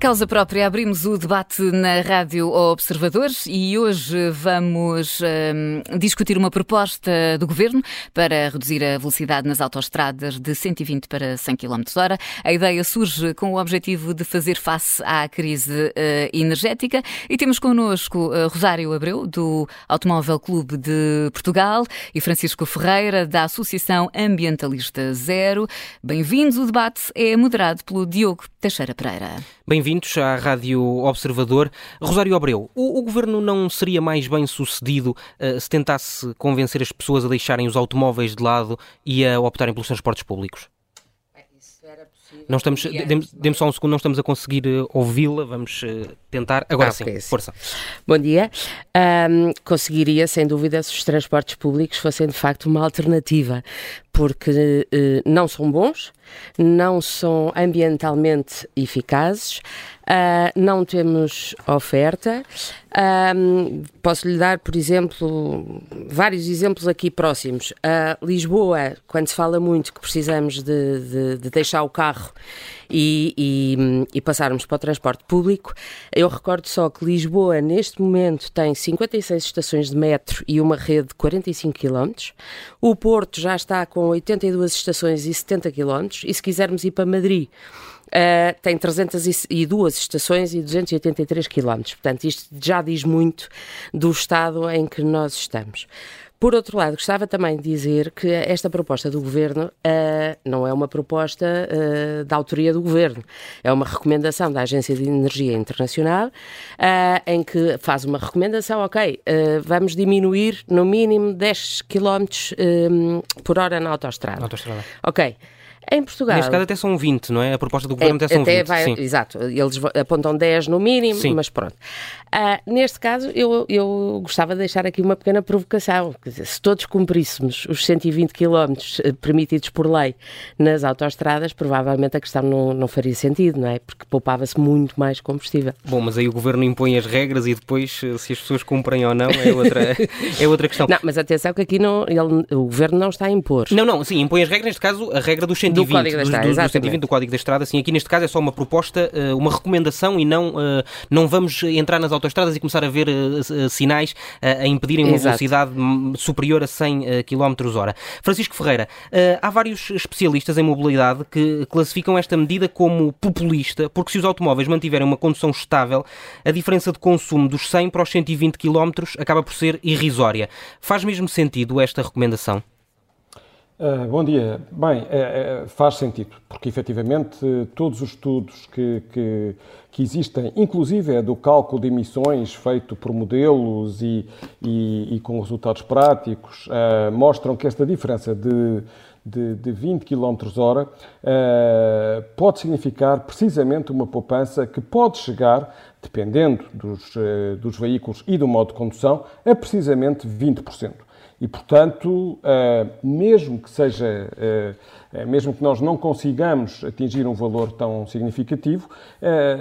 Causa própria, abrimos o debate na Rádio Observadores e hoje vamos um, discutir uma proposta do Governo para reduzir a velocidade nas autoestradas de 120 para 100 km hora. A ideia surge com o objetivo de fazer face à crise uh, energética e temos connosco uh, Rosário Abreu, do Automóvel Clube de Portugal e Francisco Ferreira, da Associação Ambientalista Zero. Bem-vindos. O debate é moderado pelo Diogo Teixeira Pereira. Bem-vindos à Rádio Observador. Rosário Abreu, o, o, governo não seria mais bem sucedido uh, se tentasse convencer as pessoas a deixarem os automóveis de lado e a optarem pelos transportes públicos? Não estamos, dê-me só um segundo, não estamos a conseguir uh, ouvi-la, vamos uh, tentar. Agora ah, sim, okay, força. Bom dia. Um, conseguiria, sem dúvida, se os transportes públicos fossem de facto uma alternativa, porque uh, não são bons, não são ambientalmente eficazes, Uh, não temos oferta. Uh, posso lhe dar, por exemplo, vários exemplos aqui próximos. Uh, Lisboa, quando se fala muito que precisamos de, de, de deixar o carro e, e, e, passarmos para o transporte público, eu recordo só que Lisboa, neste momento, tem 56 estações de metro e uma rede de 45 km. O Porto já está com 82 estações e 70 km. E se quisermos ir para Madrid, Uh, tem 302 estações e 283 quilómetros. Portanto, isto já diz muito do estado em que nós estamos. Por outro lado, gostava também de dizer que esta proposta do Governo uh, não é uma proposta uh, da autoria do Governo, é uma recomendação da Agência de Energia Internacional, uh, em que faz uma recomendação, ok, vamos diminuir no mínimo 10 km por hora na autostrada. autostrada. Ok. Em Portugal. Neste caso até são 20, não é? A proposta do governo é, até são até 20. Vai, sim. Exato, eles apontam 10 no mínimo, sim. mas pronto. Uh, neste caso, eu, eu gostava de deixar aqui uma pequena provocação. Quer dizer, se todos cumpríssemos os 120 km eh, permitidos por lei nas autoestradas, provavelmente a questão não, não faria sentido, não é? Porque poupava-se muito mais combustível. Bom, mas aí o governo impõe as regras e depois, eh, se as pessoas cumprem ou não, é outra, é outra questão. Não, mas atenção que aqui não, ele, o governo não está a impor. Não, não, sim, impõe as regras, neste caso, a regra dos 120 do Código da Estrada, do, do, do 120 do Código da Estrada. Sim, aqui neste caso é só uma proposta, eh, uma recomendação e não, eh, não vamos entrar nas autoestradas e começar a ver eh, sinais a impedirem uma Exato. velocidade superior a 100 km hora. Francisco Ferreira, há vários especialistas em mobilidade que classificam esta medida como populista, porque se os automóveis mantiverem uma condução estável, a diferença de consumo dos 100 para os 120 km acaba por ser irrisória. Faz mesmo sentido esta recomendação? Uh, bom dia. Bem, é, é, faz sentido, porque efetivamente todos os estudos que, que, que, existem, inclusive é do cálculo de emissões feito por modelos e, e, e com resultados práticos, uh, mostram que esta diferença de, de, de 20 km hora uh, pode significar precisamente uma poupança que pode chegar, dependendo dos, dos veículos e do modo de condução, a precisamente 20%. E, portanto, eh, mesmo que seja, eh, eh, mesmo que nós não consigamos atingir um valor tão significativo,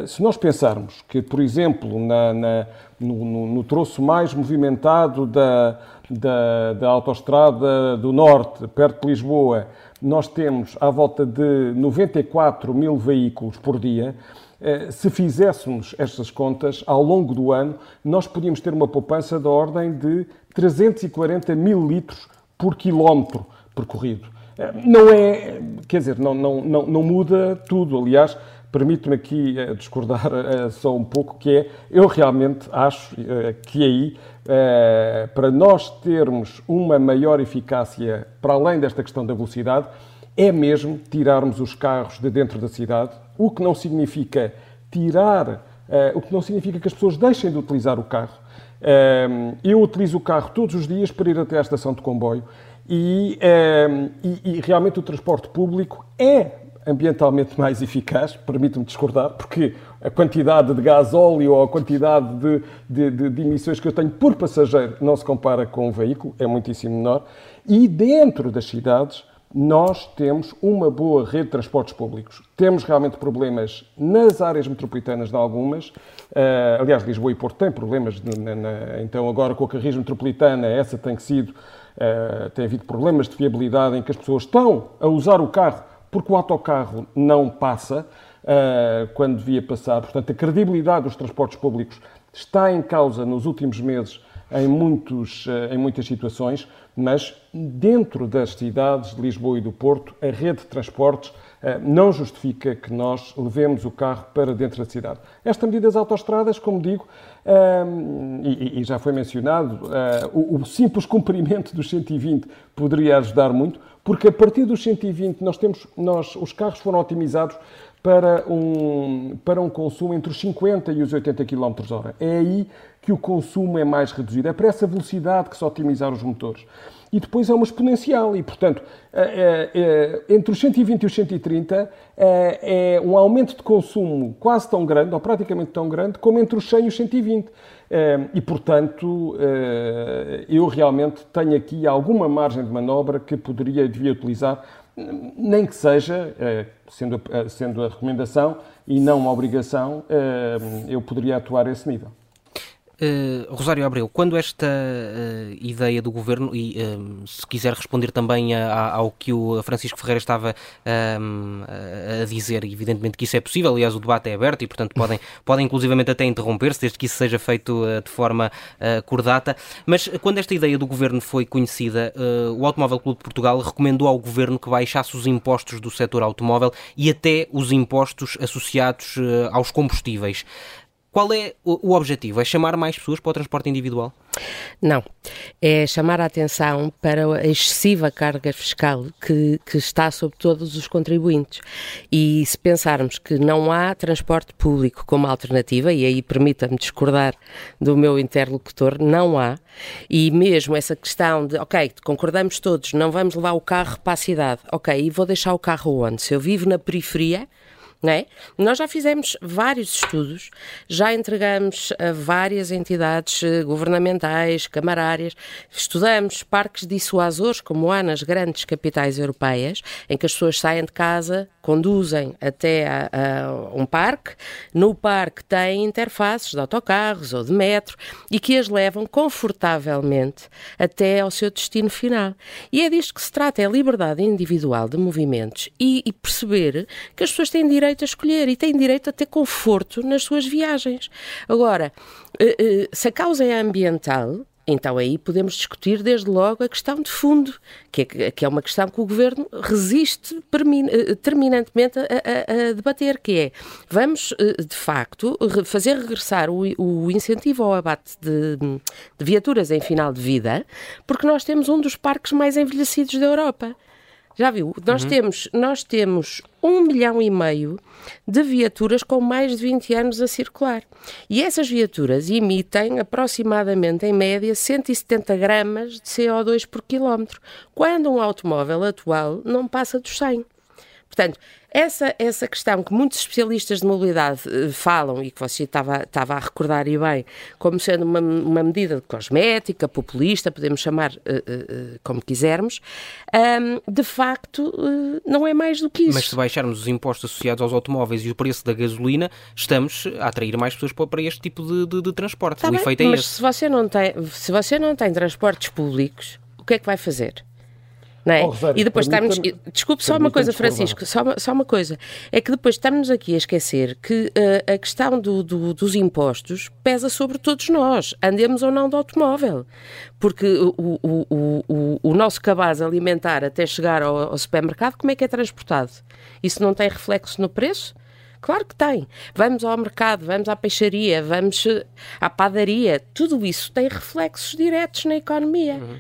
se nós pensarmos que, por exemplo, na, na, no, no, no, troço mais movimentado da, da, da autoestrada do Norte, perto de Lisboa, nós temos à volta de 94 mil veículos por dia, se fizéssemos estas contas ao longo do ano, nós podíamos ter uma poupança da ordem de 340 mil litros por quilómetro percorrido. Eh, não é, quer dizer, não, não, não, não muda tudo. Aliás, permito-me aqui eh, discordar eh, só um pouco, que é, eu realmente acho que aí, para nós termos uma maior eficácia, para além desta questão da velocidade, é mesmo tirarmos os carros de dentro da cidade, o que não significa tirar, o que não significa que as pessoas deixem de utilizar o carro, eu utilizo o carro todos os dias para ir até à estação de comboio e, e, e realmente o transporte público é ambientalmente mais eficaz, permito-me discordar, porque a quantidade de gás óleo ou a quantidade de, de, de, de, emissões que eu tenho por passageiro não se compara com um veículo, é muitíssimo menor. E dentro das cidades, nós temos uma boa rede de transportes públicos. Temos realmente problemas nas áreas metropolitanas de algumas. Uh, aliás, Lisboa e Porto têm problemas. Na, na, então, agora com a carris metropolitana, essa tem sido. Uh, tem havido problemas de viabilidade em que as pessoas estão a usar o carro porque o autocarro não passa. uh, quando devia passar. Portanto, a credibilidade dos transportes públicos está em causa nos últimos meses em, muitos, uh, em muitas situações, mas dentro das cidades de Lisboa e do Porto, a rede de transportes uh, não justifica que nós levemos o carro para dentro da cidade. Esta medida das autoestradas, como digo, e, e, já foi mencionado, o, o simples cumprimento dos 120 poderia ajudar muito, porque a partir dos 120 nós temos, nós, os carros foram otimizados para um, para um consumo entre os 50 e os 80 km h É aí que o consumo é mais reduzido. É para essa velocidade que se otimizar os motores. E depois é uma exponencial e, portanto, é, é, entre os 120 e os 130 é, é um aumento de consumo quase tão grande, ou praticamente tão grande, como entre os 100 e os 120. E, portanto, eu realmente tenho aqui alguma margem de manobra que poderia e devia utilizar nem que seja, eh, sendo, sendo a recomendação e não uma obrigação, eh, eu poderia atuar a esse nível. Uh, Rosário Abreu, quando esta uh, ideia do governo, e uh, se quiser responder também a, a, ao que o Francisco Ferreira estava a dizer, evidentemente que isso é possível, aliás, o debate é aberto e, portanto, podem, podem inclusivamente até interromper-se, desde que isso seja feito de forma cordata. Mas quando esta ideia do governo foi conhecida, o Automóvel Clube de Portugal recomendou ao governo que baixasse os impostos do setor automóvel e até os impostos associados aos combustíveis. Qual é o, objetivo? É chamar mais pessoas para o transporte individual? Não. É chamar a atenção para a excessiva carga fiscal que, que está sobre todos os contribuintes. E se pensarmos que não há transporte público como alternativa, e aí permita-me discordar do meu interlocutor, não há, e mesmo essa questão de, ok, concordamos todos, não vamos levar o carro para a cidade, ok, e vou deixar o carro onde? Se eu vivo na periferia, é? Nós já fizemos vários estudos, já entregamos a várias entidades eh, governamentais, camarárias, estudamos parques dissuasores, como há nas grandes capitais europeias, em que as pessoas saem de casa, conduzem até a, a um parque, no parque têm interfaces de autocarros ou de metro e que as levam confortavelmente até ao seu destino final. E é disto que se trata, é a liberdade individual de movimentos e, e perceber que as pessoas têm direito direito a escolher e têm direito a ter conforto nas suas viagens. Agora, eh, eh, se a causa é ambiental, então aí podemos discutir desde logo a questão de fundo, que é, que é uma questão que o Governo resiste eh, terminantemente a, a, debater, que é, vamos de facto fazer regressar o, incentivo ao abate de viaturas em final de vida, porque nós temos um dos parques mais envelhecidos da Europa. Já viu? Nós, uhum. temos, nós temos um milhão e meio de viaturas com mais de 20 anos a circular. E essas viaturas emitem aproximadamente, em média, 170 gramas de CO2 por quilómetro, quando um automóvel atual não passa dos 100. Portanto, essa, essa questão que muitos especialistas de mobilidade uh, falam e que você estava, estava a recordar e bem, como sendo uma, uma medida de cosmética, populista, podemos chamar uh, uh, como quisermos, um, de facto não é mais do que isso. Mas se baixarmos os impostos associados aos automóveis e o preço da gasolina, estamos a atrair mais pessoas para, este tipo de, de, de transporte. Tá o bem, efeito é mas esse. Se você, não tem, se você não tem transportes públicos, o que é que vai fazer? É? Oh, Rosário, e depois estamos. Desculpe só uma coisa, Francisco, só uma, só uma coisa. É que depois estamos aqui a esquecer que uh, a questão do, do, dos impostos pesa sobre todos nós, andemos ou não de automóvel. Porque o, o, o, o, nosso cabaz alimentar até chegar ao, ao supermercado, como é que é transportado? Isso não tem reflexo no preço? Claro que tem. Vamos ao mercado, vamos à peixaria, vamos eh, à padaria. Tudo isso tem reflexos diretos na economia. Uhum.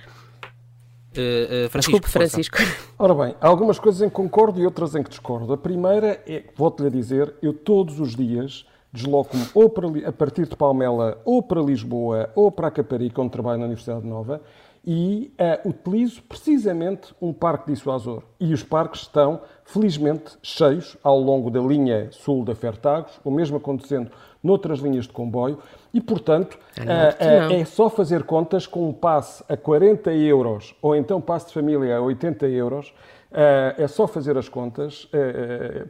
Uh, Francisco, Desculpe, Francisco. Ora bem, há algumas coisas em que concordo e outras em que discordo. A primeira é, volto-lhe a dizer, eu todos os dias desloco-me ou para, a partir de Palmela ou para Lisboa ou para a Caparica, onde trabalho na Universidade Nova, e uh, utilizo precisamente um parque dissuasor. E os parques estão, felizmente, cheios ao longo da linha sul da Fertagos, o mesmo acontecendo noutras linhas de comboio, e, portanto, uh, uh, é só fazer contas com um passe a 40 euros ou então passe de família a 80 euros. é só fazer as contas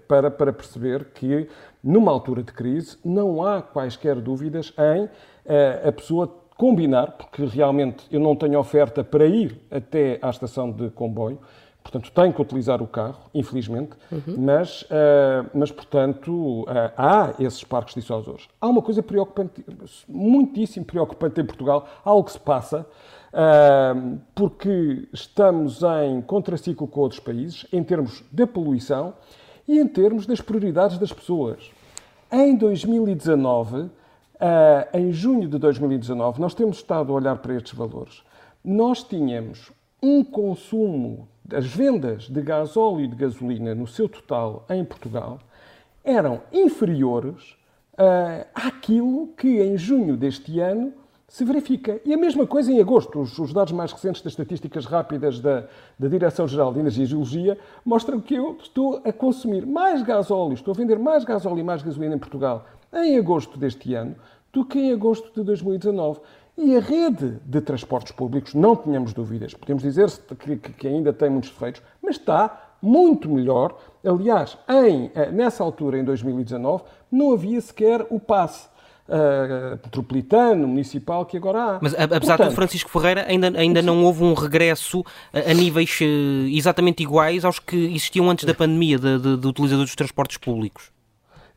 para, para perceber que, numa altura de crise, não há quaisquer dúvidas em a pessoa combinar, porque realmente eu não tenho oferta para ir até à estação de comboio, Portanto, tem que utilizar o carro, infelizmente, uhum. mas, uh, mas, portanto, uh, há esses parques dissuasores. Há uma coisa preocupante, muitíssimo preocupante em Portugal, algo que se passa, uh, porque estamos em contraciclo com outros países, em termos da poluição e em termos das prioridades das pessoas. Em 2019, em junho de 2019, nós temos estado a olhar para estes valores. Nós tínhamos um consumo as vendas de gasóleo e de gasolina no seu total em Portugal eram inferiores uh, àquilo que em junho deste ano se verifica. E a mesma coisa em agosto. Os, os dados mais recentes das estatísticas rápidas da, da Direção-Geral de Energia e Geologia mostram que eu estou a consumir mais gasóleo, estou a vender mais gasóleo e mais gasolina em Portugal em agosto deste ano do que em agosto de 2019. E a rede de transportes públicos, não tínhamos dúvidas, podemos dizer que, que ainda tem muitos defeitos, mas está muito melhor. Aliás, em, eh, nessa altura, em 2019, não havia sequer o passe. Uh, metropolitano, municipal, que agora há. Mas apesar Portanto, de Francisco Ferreira, ainda, ainda não houve um regresso a, a níveis uh, exatamente iguais aos que existiam antes da pandemia de, de, de utilizadores dos transportes públicos.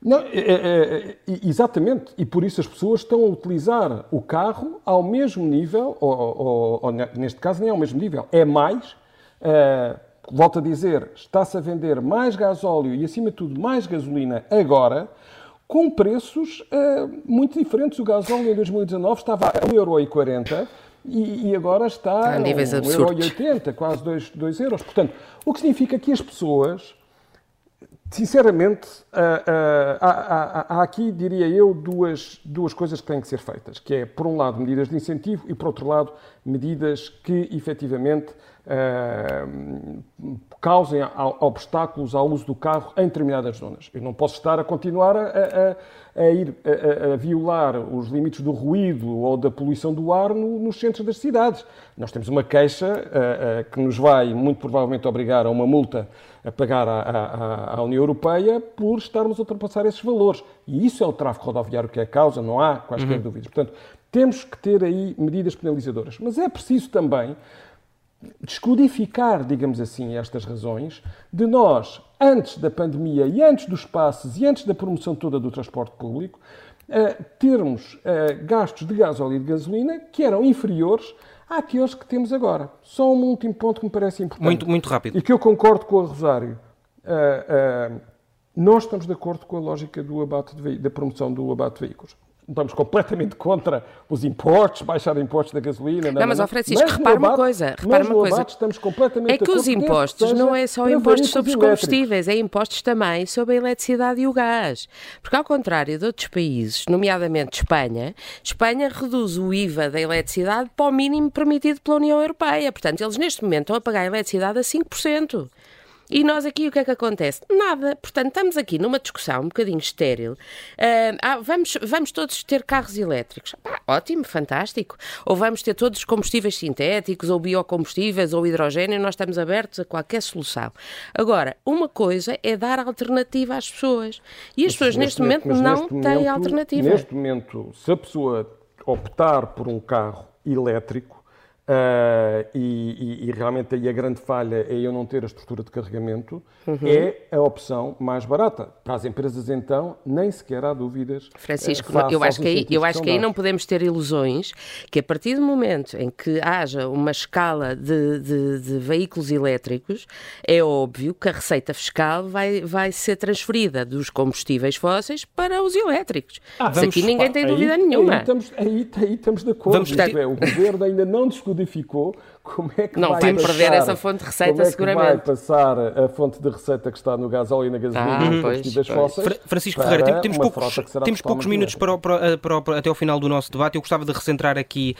Não, é, é, é, exatamente, e por isso as pessoas estão a utilizar o carro ao mesmo nível, ou, ou, ou neste caso nem ao mesmo nível, é mais. Uh, volto a dizer, está-se a vender mais gasóleo e, acima de tudo, mais gasolina agora, com preços uh, muito diferentes. O gasóleo em 2019 estava a 1,40€ e, e agora está a 1,80€, quase 2, 2 euros. Portanto, o que significa que as pessoas Sinceramente, há, há, há, aqui, diria eu, duas, duas coisas que têm que ser feitas, que é, por um lado, medidas de incentivo e, por outro lado, medidas que, efetivamente, causem obstáculos ao uso do carro em determinadas zonas. Eu não posso estar a continuar a, a, a ir a, a, violar os limites do ruído ou da poluição do ar no, nos centros das cidades. Nós temos uma queixa uh, uh, que nos vai, muito provavelmente, obrigar a uma multa a pagar à, União Europeia por estarmos a ultrapassar esses valores. E isso é o tráfego rodoviário que é a causa, não há quaisquer uhum. dúvidas. Portanto, temos que ter aí medidas penalizadoras. Mas é preciso também descodificar, digamos assim, estas razões de nós, antes da pandemia e antes dos passos e antes da promoção toda do transporte público, uh, termos uh, gastos de gás óleo e de gasolina que eram inferiores àqueles que temos agora. Só um último ponto que me parece importante. Muito, muito rápido. E que eu concordo com a Rosário. Uh, nós estamos de acordo com a lógica do abate da promoção do abate de veículos estamos completamente contra os impostos, baixar impostos da gasolina. Não, não mas, ó Francisco, mas repara uma coisa. Repara uma coisa. estamos completamente é que os impostos não é só impostos sobre os combustíveis, é impostos também sobre a eletricidade e o gás. Porque, ao contrário de outros países, nomeadamente Espanha, Espanha reduz o IVA da eletricidade para o mínimo permitido pela União Europeia. Portanto, eles neste momento estão a pagar a eletricidade a 5%. E nós aqui o que é que acontece? Nada. Portanto, estamos aqui numa discussão um bocadinho estéril. Ah, vamos, vamos todos ter carros elétricos. Ah, ótimo, fantástico. Ou vamos ter todos combustíveis sintéticos, ou biocombustíveis, ou hidrogênio, nós estamos abertos a qualquer solução. Agora, uma coisa é dar alternativa às pessoas. E as pessoas neste, momento, não neste têm momento, alternativa. Neste momento, se a pessoa optar por um carro elétrico, Uh, e, e, e, realmente aí a grande falha é eu não ter a estrutura de carregamento, uhum. é a opção mais barata. Para as empresas, então, nem sequer há dúvidas. Francisco, uh, eu acho que aí, eu acho que aí não podemos ter ilusões que a partir do momento em que haja uma escala de, de, de veículos elétricos, é óbvio que a receita fiscal vai, vai ser transferida dos combustíveis fósseis para os elétricos. Ah, vamos, aqui ninguém tem dúvida aí, nenhuma. Aí estamos, aí, aí estamos de acordo. Vamos, é, o governo ainda não discutiu de como é que não vai tem que perder essa fonte de receita, como é que seguramente. vai passar a fonte de receita que está no gasóleo e na gasolina ah, e combustíveis fósseis. Francisco Ferreira, temos poucos, temos poucos minutos para, para, para, até ao final do nosso debate. Eu gostava de recentrar aqui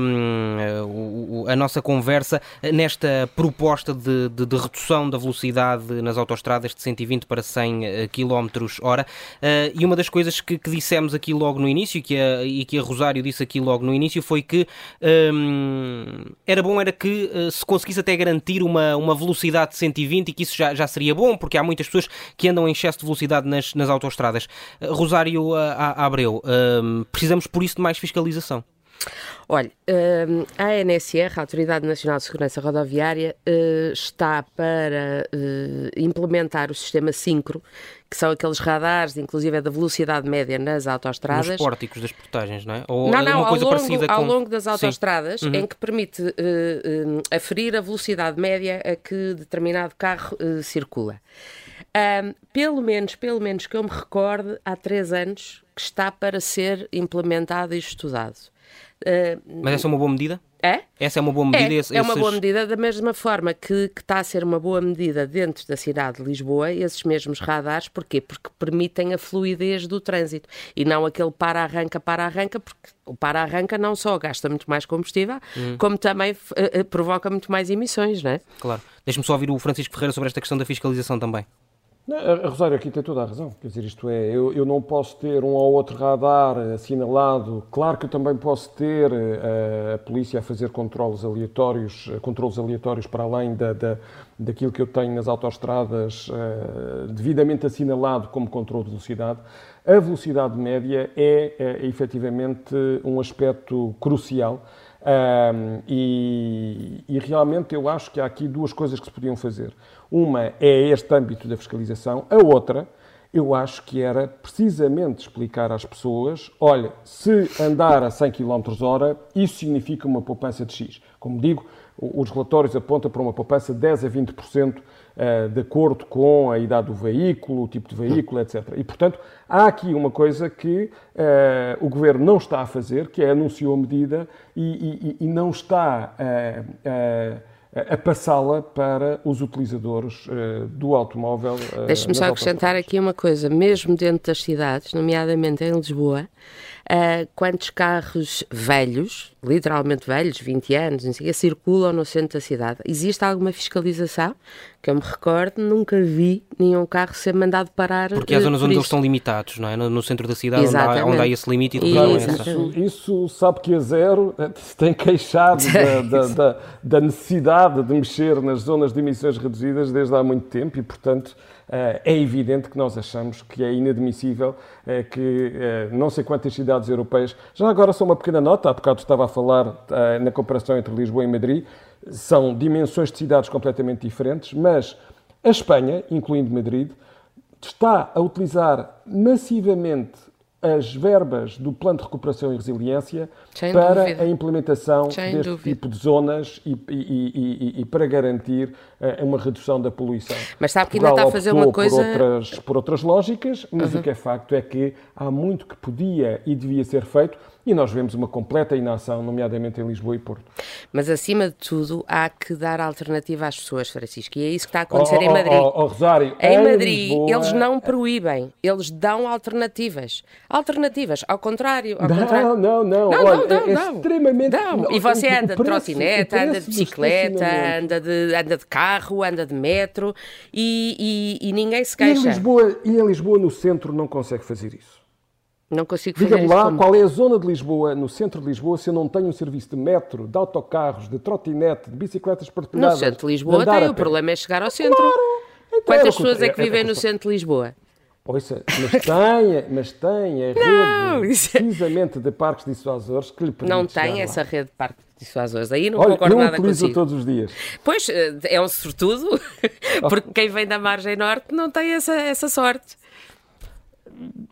um, a nossa conversa nesta proposta de, de, de, redução da velocidade nas autostradas de 120 para 100 km hora. Uh, e uma das coisas que, que, dissemos aqui logo no início que a, e que a Rosário disse aqui logo no início foi que um, era bom era que uh, se conseguisse até garantir uma, uma velocidade de 120 e que isso já, já seria bom, porque há muitas pessoas que andam em excesso de velocidade nas, nas autoestradas. Uh, Rosário uh, Abreu, precisamos por isso de mais fiscalização. Olha, hum, a ANSR, a Autoridade Nacional de Segurança Rodoviária, eh, está para eh, implementar o sistema Syncro, que são aqueles radares, inclusive é da velocidade média nas autostradas. Nos pórticos das portagens, não é? Ou não, não, ao longo, com... ao longo das autostradas, uhum. em que permite uh, uh, aferir a velocidade média a que determinado carro uh, circula. Um, pelo menos, pelo menos que eu me recorde, há três anos que está para ser implementado e estudado. Uh, Mas essa é uma boa medida? É? Essa é uma boa medida? É, esses... é uma boa medida, da mesma forma que, que, está a ser uma boa medida dentro da cidade de Lisboa, esses mesmos radares, porquê? Porque permitem a fluidez do trânsito e não aquele para-arranca, para-arranca, porque o para-arranca não só gasta muito mais combustível, hum. como também uh, uh, provoca muito mais emissões, não é? Claro. Deixa-me só ouvir o Francisco Ferreira sobre esta questão da fiscalização também. A Rosário aqui tem toda a razão. Quer dizer, isto é, eu, eu não posso ter um ou outro radar assinalado. Claro que eu também posso ter a, eh, a polícia a fazer controles aleatórios, eh, controles aleatórios para além da, da, daquilo que eu tenho nas autoestradas uh, devidamente assinalado como controle de velocidade. A velocidade média é, é efetivamente um aspecto crucial. Um, e, e, realmente eu acho que há aqui duas coisas que se podiam fazer. Uma é este âmbito da fiscalização, a outra eu acho que era precisamente explicar às pessoas: olha, se andar a 100 km hora, isso significa uma poupança de X. Como digo, os relatórios apontam para uma poupança de 10 a 20% eh, de acordo com a idade do veículo, o tipo de veículo, etc. E, portanto, há aqui uma coisa que uh, o Governo não está a fazer, que é anunciou a medida e, e, e não está uh, a passá-la para os utilizadores do automóvel. Deixe-me só acrescentar aqui uma coisa, mesmo dentro das cidades, nomeadamente em Lisboa, uh, quantos carros velhos, literalmente velhos, 20 anos, não sei, circulam no centro da cidade? Existe alguma fiscalização? Que eu me recordo, nunca vi nenhum carro ser mandado parar. Porque há zonas onde eles estão limitados, não é? No, no centro da cidade, onde há, onde há, esse limite e depois não é isso, isso sabe que a zero se tem queixado da, da, da, da necessidade de mexer nas zonas de emissões reduzidas desde há muito tempo e, portanto, eh, é evidente que nós achamos que é inadmissível eh, que eh, não sei quantas cidades europeias, já agora só uma pequena nota, há bocado estava a falar na comparação entre Lisboa e Madrid, são dimensões de cidades completamente diferentes, mas a Espanha, incluindo Madrid, está a utilizar massivamente as verbas do Plano de Recuperação e Resiliência Sem para dúvida. a implementação Sem deste dúvida. tipo de zonas e, e, e, e, para garantir uh, uma redução da poluição. Mas sabe que ainda está a fazer uma coisa... Por outras, por outras lógicas, mas uhum. o que é facto é que há muito que podia e devia ser feito e nós vemos uma completa inação, nomeadamente em Lisboa e Porto. Mas, acima de tudo, há que dar alternativa às pessoas, Francisco, e é isso que está a acontecer oh, em Madrid. Oh, oh, Rosário, em, em Madrid, Lisboa... eles não proíbem, eles dão alternativas. Alternativas, ao contrário. Ao não, contrário. não, não, não. Olha, não, não, é extremamente... Não. E você anda de trotineta, anda de bicicleta, anda de, anda de carro, anda de metro e, e, e ninguém se queixa. E em, Lisboa, e em Lisboa, no centro, não consegue fazer isso? Não consigo fazer Diga-me lá como... qual é a zona de Lisboa, no centro de Lisboa, se eu não tenho um serviço de metro, de autocarros, de trotinete, de bicicletas partilhadas. No centro de Lisboa tem, o problema é chegar ao centro. Claro. Então, Quantas é pessoas é que vivem é, é, no centro de Lisboa? Ouça, mas tem, mas tem a não, rede isso... precisamente de parques dissuasores que lhe permite Não tem essa lá. rede de parques dissuasores. Aí não Olha, concordo eu nada utilizo todos os dias. Pois, eh, é um sortudo, porque quem vem da margem norte não tem essa, essa sorte.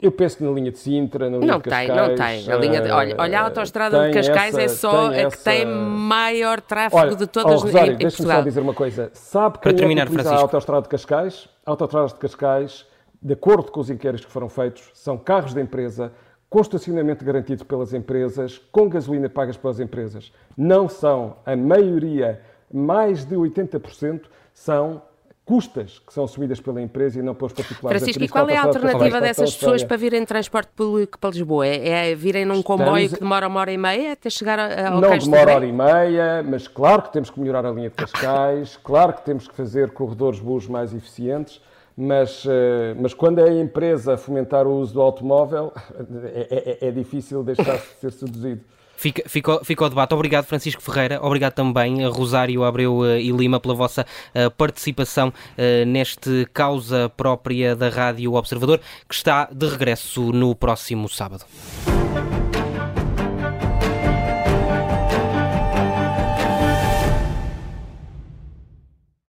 Eu penso que na linha de Sintra, na linha não de Cascais... Não tem, não tem. A linha de, olha, olha, a autostrada de Cascais é essa, é só a que tem maior tráfego olha, de todas oh, Rosário, em, em deixa-me só dizer uma coisa. Sabe quem Para terminar, é que a autostrada de Cascais? A autostrada de Cascais, de acordo com os inquéritos que foram feitos, são carros da empresa, com estacionamento garantido pelas empresas, com gasolina pagas pelas empresas. Não são, a maioria, mais de 80%, são custas que são assumidas pela empresa e não pelos particulares. Francisco, e qual é a alternativa dessas pessoas para virem em transporte público para Lisboa? É, é virem num comboio que demora uma hora e meia até chegar ao Não demora uma hora e meia, mas claro que temos que melhorar a linha de Cascais, claro que temos que fazer corredores bus mais eficientes, mas, eh, mas quando é a empresa a fomentar o uso do automóvel, é, é, é difícil deixar-se de ser seduzido. Fica, fica, fica o debate. Obrigado, Francisco Ferreira. Obrigado também, a Rosário Abreu eh, e Lima, pela vossa uh, participação uh, neste causa própria da Rádio Observador, que está de regresso no próximo sábado.